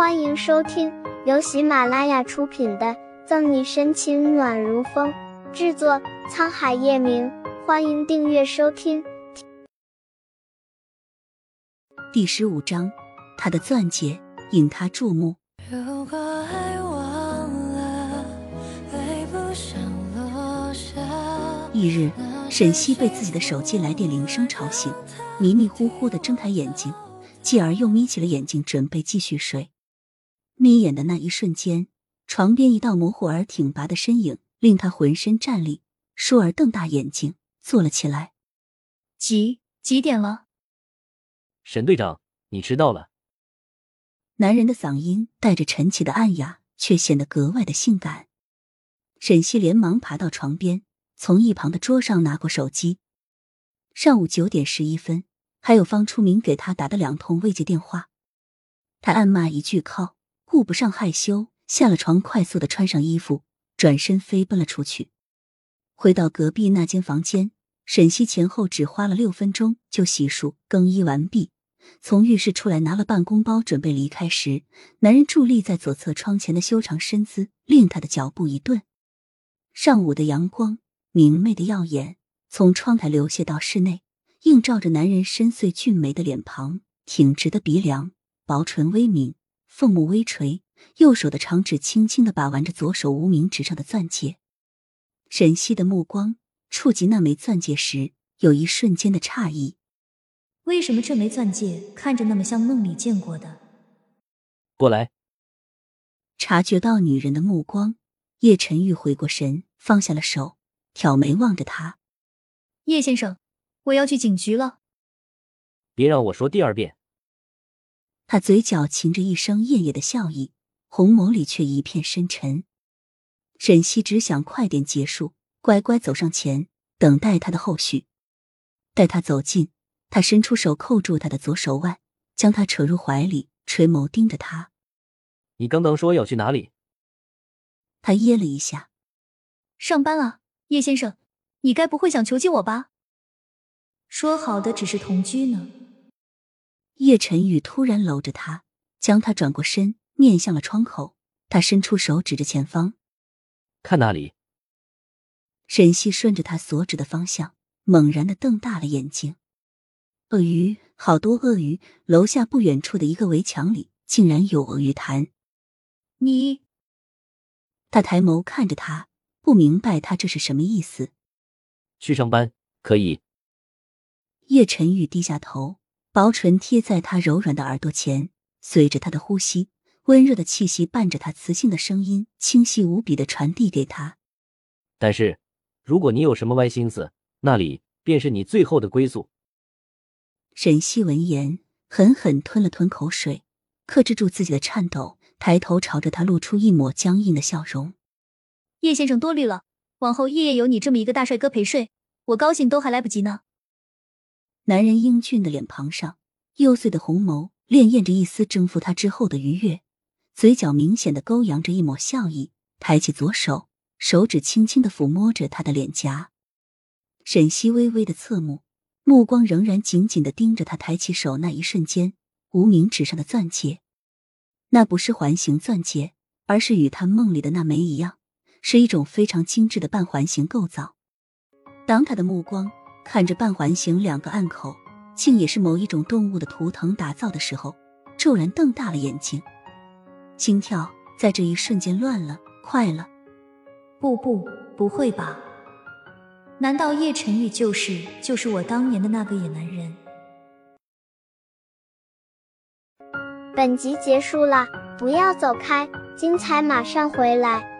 欢迎收听由喜马拉雅出品的《赠你深情暖如风》，制作沧海夜明。欢迎订阅收听。第十五章，他的钻戒引他注目。如果爱忘了，不想落下一日，沈西被自己的手机来电铃声吵醒，迷迷糊糊的睁开眼睛，继而又眯起了眼睛，准备继续睡。眯眼的那一瞬间，床边一道模糊而挺拔的身影令他浑身战栗，倏儿瞪大眼睛坐了起来。几几点了？沈队长，你迟到了。男人的嗓音带着陈奇的暗哑，却显得格外的性感。沈西连忙爬到床边，从一旁的桌上拿过手机。上午九点十一分，还有方初明给他打的两通未接电话。他暗骂一句“靠”。顾不上害羞，下了床，快速的穿上衣服，转身飞奔了出去。回到隔壁那间房间，沈西前后只花了六分钟就洗漱更衣完毕。从浴室出来，拿了办公包准备离开时，男人伫立在左侧窗前的修长身姿令他的脚步一顿。上午的阳光明媚的耀眼，从窗台流泻到室内，映照着男人深邃俊美的脸庞，挺直的鼻梁，薄唇微抿。凤目微垂，右手的长指轻轻的把玩着左手无名指上的钻戒。沈西的目光触及那枚钻戒时，有一瞬间的诧异：为什么这枚钻戒看着那么像梦里见过的？过来。察觉到女人的目光，叶晨玉回过神，放下了手，挑眉望着他：“叶先生，我要去警局了。”别让我说第二遍。他嘴角噙着一声艳艳的笑意，红眸里却一片深沉。沈西只想快点结束，乖乖走上前，等待他的后续。待他走近，他伸出手扣住他的左手腕，将他扯入怀里，垂眸盯着他：“你刚刚说要去哪里？”他噎了一下：“上班啊，叶先生，你该不会想囚禁我吧？说好的只是同居呢。”叶晨宇突然搂着他，将他转过身，面向了窗口。他伸出手指着前方，看那里。沈西顺着他所指的方向，猛然的瞪大了眼睛。鳄鱼，好多鳄鱼！楼下不远处的一个围墙里，竟然有鳄鱼潭。你，他抬眸看着他，不明白他这是什么意思。去上班可以。叶晨宇低下头。薄唇贴在他柔软的耳朵前，随着他的呼吸，温热的气息伴着他磁性的声音，清晰无比的传递给他。但是，如果你有什么歪心思，那里便是你最后的归宿。沈西闻言，狠狠吞了吞口水，克制住自己的颤抖，抬头朝着他露出一抹僵硬的笑容。叶先生多虑了，往后夜夜有你这么一个大帅哥陪睡，我高兴都还来不及呢。男人英俊的脸庞上，幼邃的红眸潋滟着一丝征服他之后的愉悦，嘴角明显的勾扬着一抹笑意，抬起左手，手指轻轻的抚摸着他的脸颊。沈西微微的侧目，目光仍然紧紧的盯着他抬起手那一瞬间，无名指上的钻戒，那不是环形钻戒，而是与他梦里的那枚一样，是一种非常精致的半环形构造。当他的目光。看着半环形两个暗口，竟也是某一种动物的图腾打造的时候，骤然瞪大了眼睛，心跳在这一瞬间乱了，快了。不不，不会吧？难道叶晨宇就是就是我当年的那个野男人？本集结束了，不要走开，精彩马上回来。